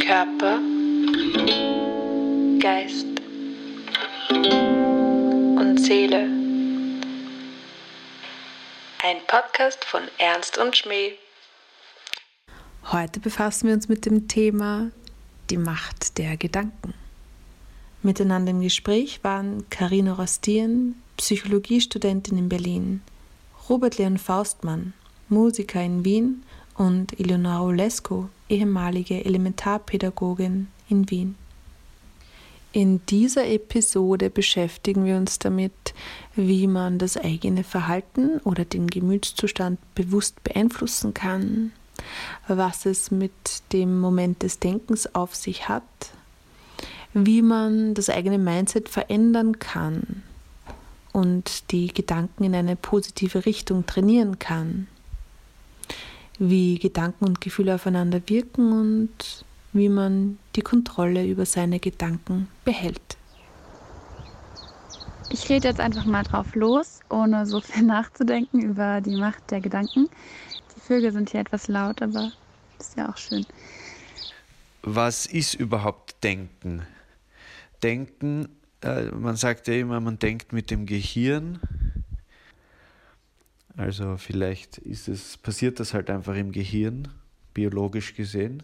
Körper, Geist und Seele. Ein Podcast von Ernst und Schmäh. Heute befassen wir uns mit dem Thema die Macht der Gedanken. Miteinander im Gespräch waren Karina Rostien, Psychologiestudentin in Berlin, Robert Leon Faustmann, Musiker in Wien und Eleonora Olesko, ehemalige Elementarpädagogin in Wien. In dieser Episode beschäftigen wir uns damit, wie man das eigene Verhalten oder den Gemütszustand bewusst beeinflussen kann, was es mit dem Moment des Denkens auf sich hat, wie man das eigene Mindset verändern kann und die Gedanken in eine positive Richtung trainieren kann, wie Gedanken und Gefühle aufeinander wirken und wie man die Kontrolle über seine Gedanken behält. Ich rede jetzt einfach mal drauf los, ohne so viel nachzudenken über die Macht der Gedanken. Die Vögel sind hier etwas laut, aber ist ja auch schön. Was ist überhaupt Denken? Denken, äh, man sagt ja immer, man denkt mit dem Gehirn. Also vielleicht ist es, passiert das halt einfach im Gehirn, biologisch gesehen.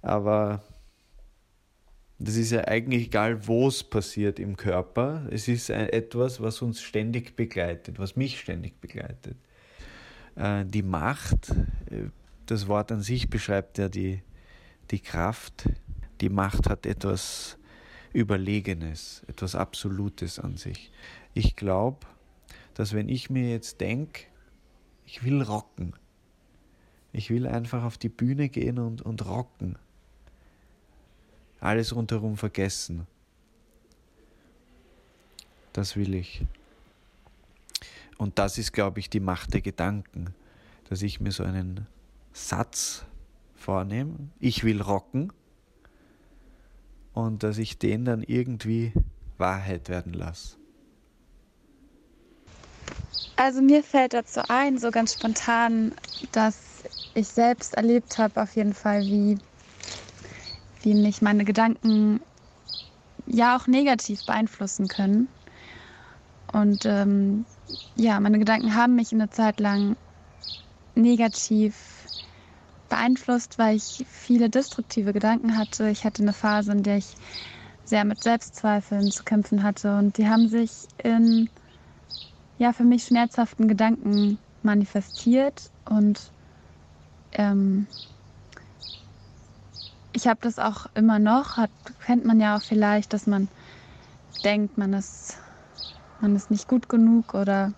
Aber das ist ja eigentlich egal, wo es passiert im Körper. Es ist etwas, was uns ständig begleitet, was mich ständig begleitet. Äh, die Macht, äh, das Wort an sich beschreibt ja die, die Kraft. Die Macht hat etwas Überlegenes, etwas Absolutes an sich. Ich glaube, dass wenn ich mir jetzt denke, ich will rocken, ich will einfach auf die Bühne gehen und, und rocken, alles rundherum vergessen, das will ich. Und das ist, glaube ich, die Macht der Gedanken, dass ich mir so einen Satz vornehme, ich will rocken, und dass ich den dann irgendwie Wahrheit werden lasse. Also mir fällt dazu ein, so ganz spontan, dass ich selbst erlebt habe auf jeden Fall, wie, wie mich meine Gedanken ja auch negativ beeinflussen können. Und ähm, ja, meine Gedanken haben mich eine Zeit lang negativ beeinflusst, weil ich viele destruktive Gedanken hatte. Ich hatte eine Phase, in der ich sehr mit Selbstzweifeln zu kämpfen hatte und die haben sich in ja für mich schmerzhaften Gedanken manifestiert und ähm, ich habe das auch immer noch, hat, kennt man ja auch vielleicht, dass man denkt, man ist, man ist nicht gut genug oder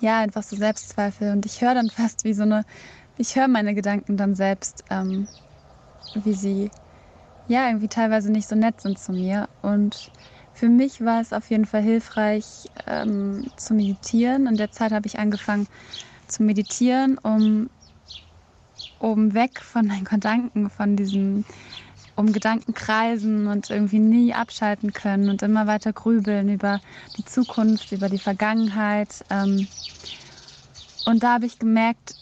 ja, einfach so Selbstzweifel. Und ich höre dann fast wie so eine ich höre meine Gedanken dann selbst, ähm, wie sie ja irgendwie teilweise nicht so nett sind zu mir. Und für mich war es auf jeden Fall hilfreich ähm, zu meditieren. In der Zeit habe ich angefangen zu meditieren, um, um weg von den Gedanken, von diesen um Gedanken kreisen und irgendwie nie abschalten können und immer weiter grübeln über die Zukunft, über die Vergangenheit. Ähm, und da habe ich gemerkt,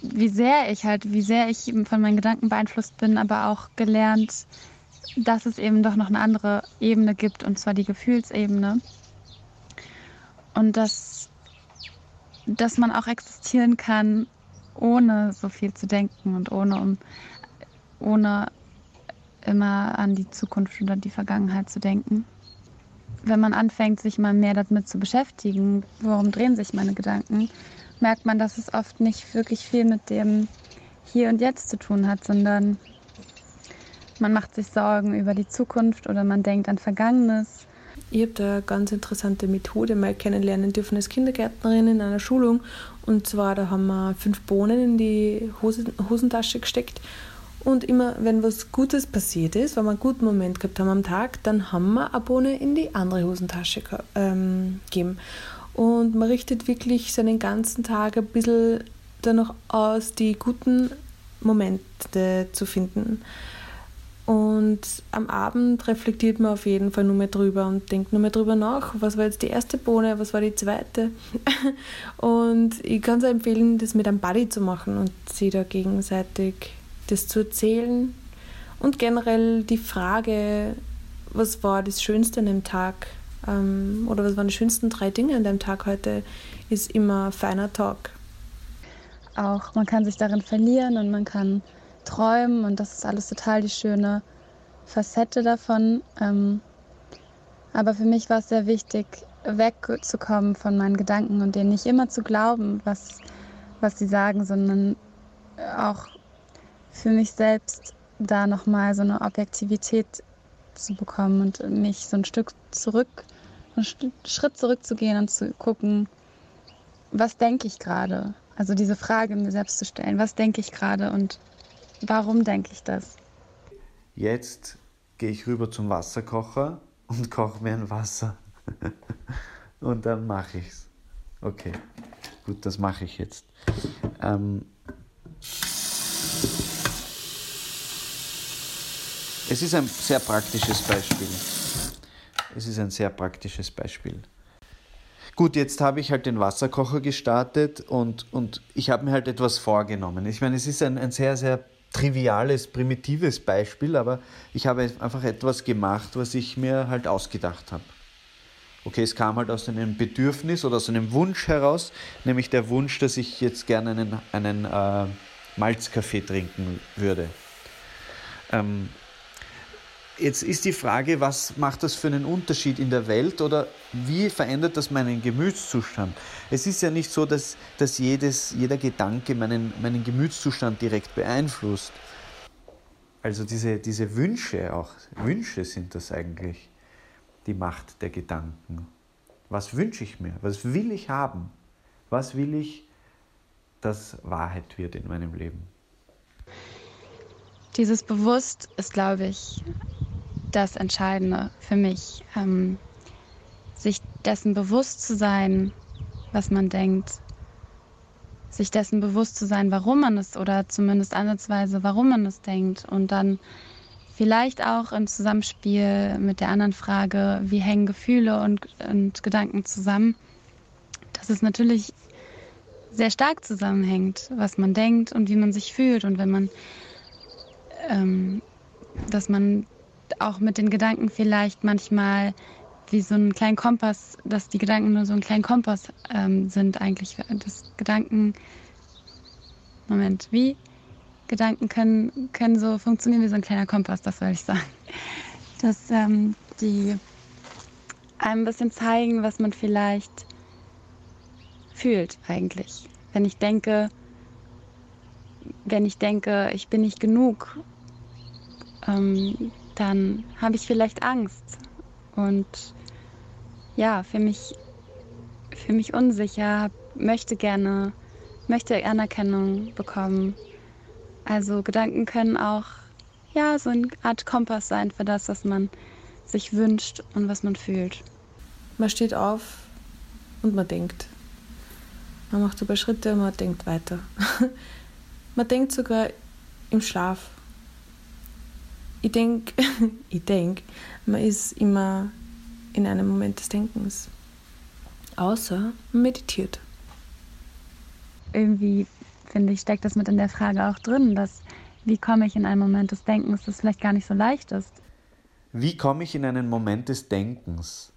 wie sehr ich halt, wie sehr ich von meinen Gedanken beeinflusst bin, aber auch gelernt, dass es eben doch noch eine andere Ebene gibt, und zwar die Gefühlsebene. Und dass, dass man auch existieren kann, ohne so viel zu denken und ohne, um, ohne immer an die Zukunft oder die Vergangenheit zu denken. Wenn man anfängt, sich mal mehr damit zu beschäftigen, worum drehen sich meine Gedanken, merkt man, dass es oft nicht wirklich viel mit dem Hier und Jetzt zu tun hat, sondern man macht sich Sorgen über die Zukunft oder man denkt an Vergangenes. Ich habe eine ganz interessante Methode mal kennenlernen dürfen als Kindergärtnerin in einer Schulung. Und zwar, da haben wir fünf Bohnen in die Hosentasche gesteckt. Und immer, wenn was Gutes passiert ist, wenn wir einen guten Moment gehabt haben am Tag, dann haben wir eine Bohne in die andere Hosentasche ähm, gegeben. Und man richtet wirklich seinen ganzen Tag ein bisschen danach aus, die guten Momente zu finden. Und am Abend reflektiert man auf jeden Fall nur mehr drüber und denkt nur mehr drüber nach, was war jetzt die erste Bohne, was war die zweite. und ich kann es empfehlen, das mit einem Buddy zu machen und sie da gegenseitig das zu erzählen und generell die Frage, was war das Schönste an dem Tag ähm, oder was waren die schönsten drei Dinge an dem Tag heute, ist immer feiner Talk. Auch man kann sich darin verlieren und man kann träumen und das ist alles total die schöne Facette davon. Ähm, aber für mich war es sehr wichtig, wegzukommen von meinen Gedanken und denen nicht immer zu glauben, was, was sie sagen, sondern auch für mich selbst da nochmal so eine Objektivität zu bekommen und mich so ein Stück zurück, einen Schritt zurückzugehen und zu gucken, was denke ich gerade? Also diese Frage mir selbst zu stellen, was denke ich gerade und warum denke ich das? Jetzt gehe ich rüber zum Wasserkocher und koche mir ein Wasser. und dann mache ich es. Okay, gut, das mache ich jetzt. Ähm es ist ein sehr praktisches Beispiel. Es ist ein sehr praktisches Beispiel. Gut, jetzt habe ich halt den Wasserkocher gestartet und, und ich habe mir halt etwas vorgenommen. Ich meine, es ist ein, ein sehr, sehr triviales, primitives Beispiel, aber ich habe einfach etwas gemacht, was ich mir halt ausgedacht habe. Okay, es kam halt aus einem Bedürfnis oder aus einem Wunsch heraus, nämlich der Wunsch, dass ich jetzt gerne einen, einen äh, Malzkaffee trinken würde. Ähm, Jetzt ist die Frage, was macht das für einen Unterschied in der Welt oder wie verändert das meinen Gemütszustand? Es ist ja nicht so, dass, dass jedes, jeder Gedanke meinen, meinen Gemütszustand direkt beeinflusst. Also diese, diese Wünsche auch, Wünsche sind das eigentlich, die Macht der Gedanken. Was wünsche ich mir? Was will ich haben? Was will ich, dass Wahrheit wird in meinem Leben? Dieses Bewusst ist, glaube ich, das Entscheidende für mich. Ähm, sich dessen bewusst zu sein, was man denkt. Sich dessen bewusst zu sein, warum man es oder zumindest ansatzweise, warum man es denkt. Und dann vielleicht auch im Zusammenspiel mit der anderen Frage, wie hängen Gefühle und, und Gedanken zusammen, dass es natürlich sehr stark zusammenhängt, was man denkt und wie man sich fühlt. Und wenn man, ähm, dass man auch mit den Gedanken vielleicht manchmal wie so ein kleinen Kompass, dass die Gedanken nur so ein kleinen Kompass ähm, sind eigentlich. Das Gedanken, Moment, wie? Gedanken können, können so funktionieren wie so ein kleiner Kompass, das soll ich sagen. Dass ähm, die einem ein bisschen zeigen, was man vielleicht fühlt eigentlich. Wenn ich denke, wenn ich denke, ich bin nicht genug, ähm, dann habe ich vielleicht Angst und ja, für mich, für mich unsicher, möchte gerne, möchte Anerkennung bekommen. Also Gedanken können auch ja so eine Art Kompass sein für das, was man sich wünscht und was man fühlt. Man steht auf und man denkt. Man macht sogar Schritte und man denkt weiter. man denkt sogar im Schlaf ich denke, ich denk, man ist immer in einem Moment des Denkens. Außer man meditiert. Irgendwie, finde ich, steckt das mit in der Frage auch drin, dass wie komme ich in einen Moment des Denkens, das vielleicht gar nicht so leicht ist. Wie komme ich in einen Moment des Denkens?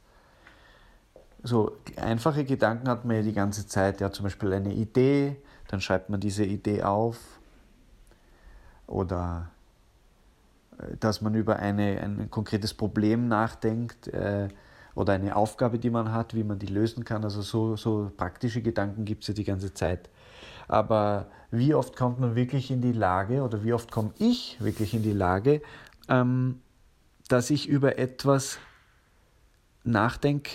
So einfache Gedanken hat man ja die ganze Zeit, ja zum Beispiel eine Idee, dann schreibt man diese Idee auf oder dass man über eine, ein konkretes Problem nachdenkt äh, oder eine Aufgabe, die man hat, wie man die lösen kann. Also so, so praktische Gedanken gibt es ja die ganze Zeit. Aber wie oft kommt man wirklich in die Lage oder wie oft komme ich wirklich in die Lage, ähm, dass ich über etwas nachdenke,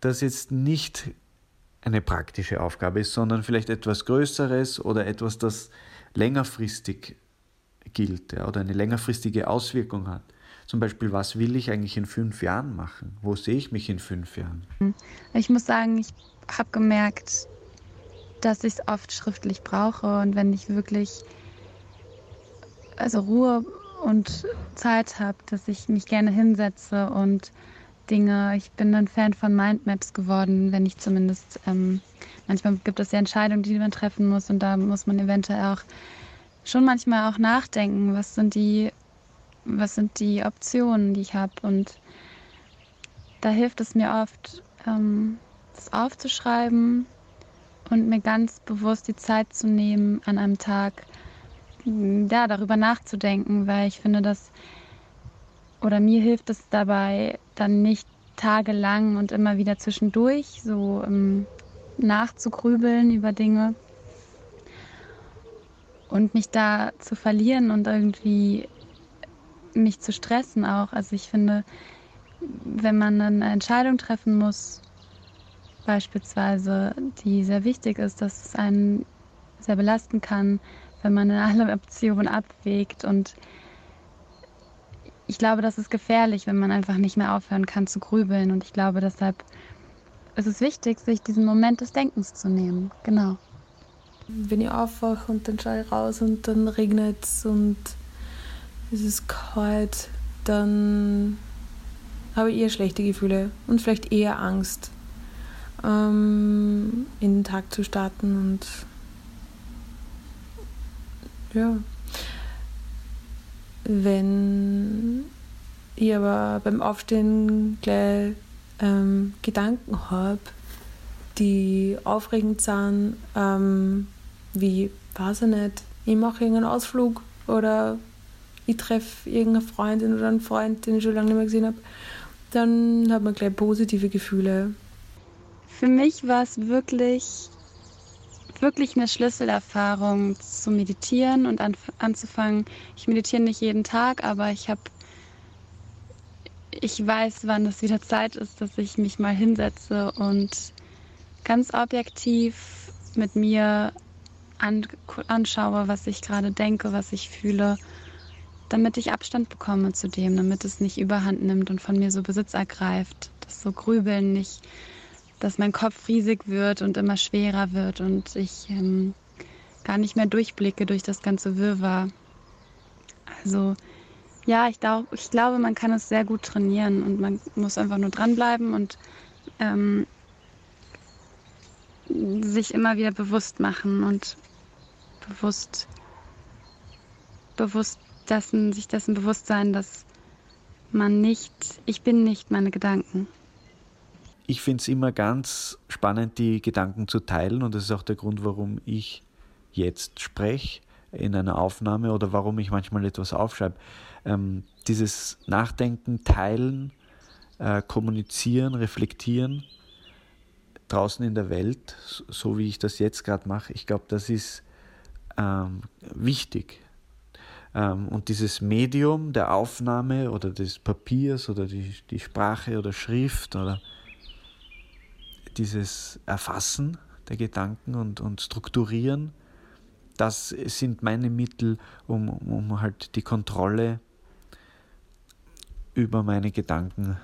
das jetzt nicht eine praktische Aufgabe ist, sondern vielleicht etwas Größeres oder etwas, das längerfristig gilt ja, oder eine längerfristige Auswirkung hat. Zum Beispiel, was will ich eigentlich in fünf Jahren machen? Wo sehe ich mich in fünf Jahren? Ich muss sagen, ich habe gemerkt, dass ich es oft schriftlich brauche und wenn ich wirklich also Ruhe und Zeit habe, dass ich mich gerne hinsetze und Dinge, ich bin ein Fan von Mindmaps geworden, wenn ich zumindest, ähm, manchmal gibt es ja Entscheidungen, die man treffen muss und da muss man eventuell auch schon manchmal auch nachdenken, was sind die, was sind die Optionen, die ich habe. Und da hilft es mir oft, ähm, das aufzuschreiben und mir ganz bewusst die Zeit zu nehmen, an einem Tag ja, darüber nachzudenken, weil ich finde, dass oder mir hilft es dabei, dann nicht tagelang und immer wieder zwischendurch so ähm, nachzugrübeln über Dinge und mich da zu verlieren und irgendwie mich zu stressen auch. Also ich finde, wenn man eine Entscheidung treffen muss, beispielsweise, die sehr wichtig ist, dass es einen sehr belasten kann, wenn man alle Optionen abwägt. Und ich glaube, das ist gefährlich, wenn man einfach nicht mehr aufhören kann zu grübeln. Und ich glaube, deshalb ist es wichtig, sich diesen Moment des Denkens zu nehmen. Genau. Wenn ich aufwache und dann schaue ich raus und dann regnet es und es ist kalt, dann habe ich eher schlechte Gefühle und vielleicht eher Angst, ähm, in den Tag zu starten und ja. Wenn ich aber beim Aufstehen gleich ähm, Gedanken habe, die aufregend sind, ähm, wie, weiß ich nicht, ich mache irgendeinen Ausflug oder ich treffe irgendeine Freundin oder einen Freund, den ich schon lange nicht mehr gesehen habe, dann hat man gleich positive Gefühle. Für mich war es wirklich, wirklich eine Schlüsselerfahrung zu meditieren und an, anzufangen. Ich meditiere nicht jeden Tag, aber ich habe, ich weiß, wann es wieder Zeit ist, dass ich mich mal hinsetze und ganz objektiv mit mir an, anschaue, was ich gerade denke, was ich fühle, damit ich Abstand bekomme zu dem, damit es nicht überhand nimmt und von mir so Besitz ergreift, dass so Grübeln nicht, dass mein Kopf riesig wird und immer schwerer wird und ich ähm, gar nicht mehr durchblicke durch das ganze Wirrwarr. Also ja, ich, glaub, ich glaube, man kann es sehr gut trainieren und man muss einfach nur dranbleiben und ähm, sich immer wieder bewusst machen und bewusst, bewusst dessen, sich dessen bewusst sein, dass man nicht, ich bin nicht meine Gedanken. Ich finde es immer ganz spannend, die Gedanken zu teilen und das ist auch der Grund, warum ich jetzt spreche in einer Aufnahme oder warum ich manchmal etwas aufschreibe. Ähm, dieses Nachdenken, Teilen, äh, Kommunizieren, Reflektieren draußen in der Welt, so wie ich das jetzt gerade mache, ich glaube, das ist ähm, wichtig. Ähm, und dieses Medium der Aufnahme oder des Papiers oder die, die Sprache oder Schrift oder dieses Erfassen der Gedanken und, und Strukturieren, das sind meine Mittel, um, um halt die Kontrolle über meine Gedanken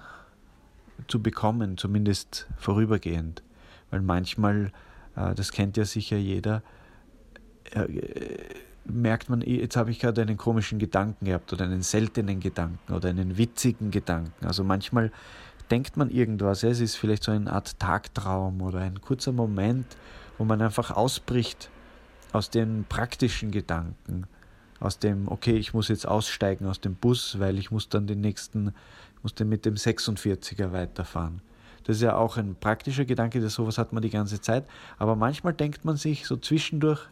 zu bekommen, zumindest vorübergehend. Weil manchmal, äh, das kennt ja sicher jeder, merkt man, jetzt habe ich gerade einen komischen Gedanken gehabt oder einen seltenen Gedanken oder einen witzigen Gedanken. Also manchmal denkt man irgendwas, es ist vielleicht so eine Art Tagtraum oder ein kurzer Moment, wo man einfach ausbricht aus den praktischen Gedanken, aus dem, okay, ich muss jetzt aussteigen aus dem Bus, weil ich muss dann den nächsten, muss dann mit dem 46er weiterfahren. Das ist ja auch ein praktischer Gedanke, das sowas hat man die ganze Zeit. Aber manchmal denkt man sich so zwischendurch,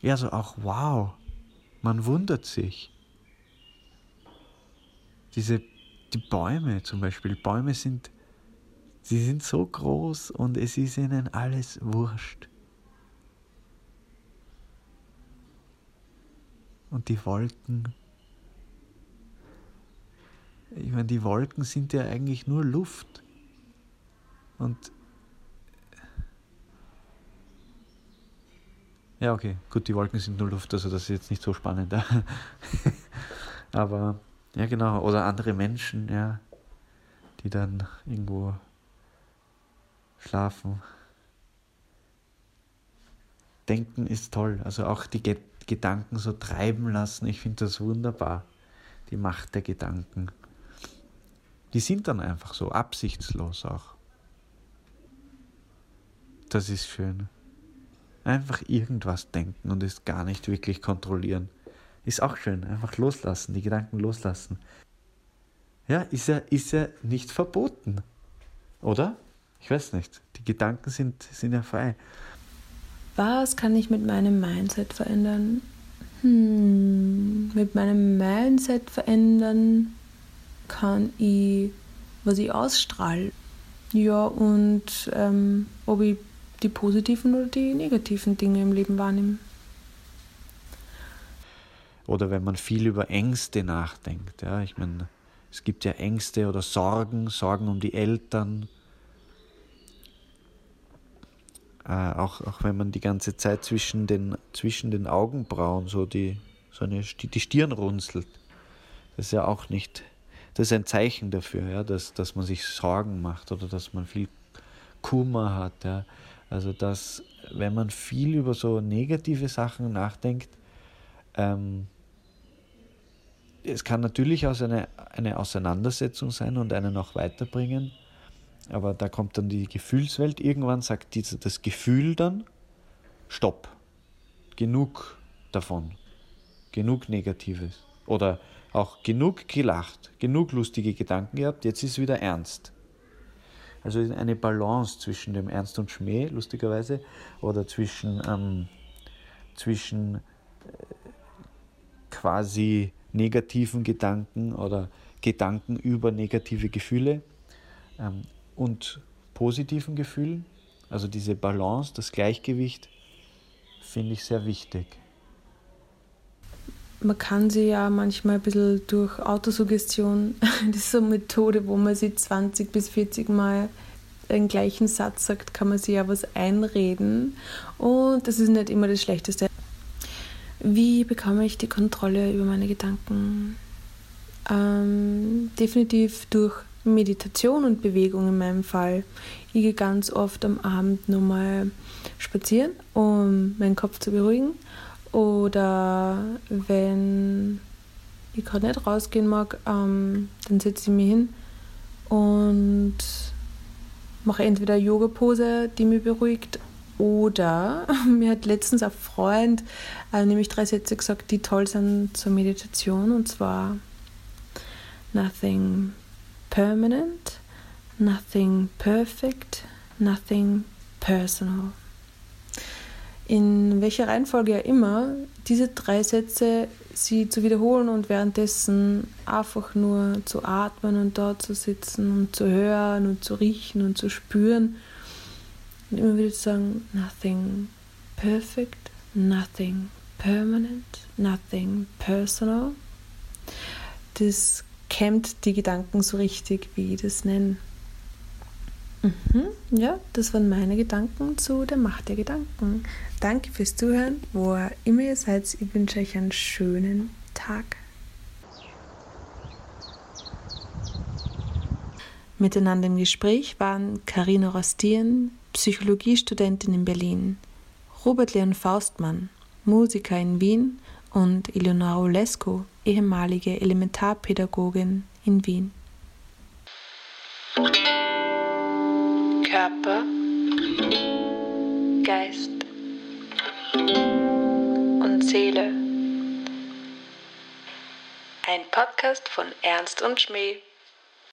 ja, so auch wow, man wundert sich. Diese, die Bäume zum Beispiel, Bäume sind, sie sind so groß und es ist ihnen alles wurscht. Und die Wolken, ich meine, die Wolken sind ja eigentlich nur Luft. Und Ja, okay. Gut, die Wolken sind nur Luft, also das ist jetzt nicht so spannend. Aber ja, genau. Oder andere Menschen, ja, die dann irgendwo schlafen. Denken ist toll. Also auch die Gedanken so treiben lassen. Ich finde das wunderbar. Die Macht der Gedanken. Die sind dann einfach so, absichtslos auch. Das ist schön. Einfach irgendwas denken und es gar nicht wirklich kontrollieren. Ist auch schön. Einfach loslassen, die Gedanken loslassen. Ja, ist ja, ist ja nicht verboten. Oder? Ich weiß nicht. Die Gedanken sind, sind ja frei. Was kann ich mit meinem Mindset verändern? Hm, mit meinem Mindset verändern kann ich, was ich ausstrahle. Ja, und ähm, ob ich die positiven oder die negativen Dinge im Leben wahrnehme. Oder wenn man viel über Ängste nachdenkt. Ja, ich meine, es gibt ja Ängste oder Sorgen, Sorgen um die Eltern. Äh, auch, auch wenn man die ganze Zeit zwischen den, zwischen den Augenbrauen so die, so eine, die Stirn runzelt. Das ist ja auch nicht, das ist ein Zeichen dafür, ja, dass, dass man sich Sorgen macht oder dass man viel Kummer hat. Ja. Also dass, wenn man viel über so negative Sachen nachdenkt, ähm, es kann natürlich auch eine, eine Auseinandersetzung sein und einen auch weiterbringen, aber da kommt dann die Gefühlswelt. Irgendwann sagt diese, das Gefühl dann, stopp, genug davon, genug Negatives oder auch genug gelacht, genug lustige Gedanken gehabt, jetzt ist wieder ernst. Also eine Balance zwischen dem Ernst und Schmäh, lustigerweise, oder zwischen, ähm, zwischen äh, quasi negativen Gedanken oder Gedanken über negative Gefühle ähm, und positiven Gefühlen. Also diese Balance, das Gleichgewicht, finde ich sehr wichtig. Man kann sie ja manchmal ein bisschen durch Autosuggestion, das ist so eine Methode, wo man sie 20 bis 40 Mal den gleichen Satz sagt, kann man sich ja was einreden. Und das ist nicht immer das Schlechteste. Wie bekomme ich die Kontrolle über meine Gedanken? Ähm, definitiv durch Meditation und Bewegung in meinem Fall. Ich gehe ganz oft am Abend nochmal spazieren, um meinen Kopf zu beruhigen. Oder wenn ich gerade nicht rausgehen mag, ähm, dann setze ich mich hin und mache entweder Yoga-Pose, die mich beruhigt, oder mir hat letztens ein Freund äh, nämlich drei Sätze gesagt, die toll sind zur Meditation, und zwar Nothing permanent, nothing perfect, nothing personal. In welcher Reihenfolge ja immer, diese drei Sätze sie zu wiederholen und währenddessen einfach nur zu atmen und dort zu sitzen und zu hören und zu riechen und zu spüren und immer wieder zu sagen, nothing perfect, nothing permanent, nothing personal. Das kämmt die Gedanken so richtig, wie ich das nenne. Mhm, ja, das waren meine Gedanken zu der Macht der Gedanken. Danke fürs Zuhören, wo immer ihr seid. Ich wünsche euch einen schönen Tag. Miteinander im Gespräch waren Karina Rostieren, Psychologiestudentin in Berlin, Robert Leon Faustmann, Musiker in Wien und Eleonora Olesko, ehemalige Elementarpädagogin in Wien. Körper, Geist und Seele. Ein Podcast von Ernst und Schmäh.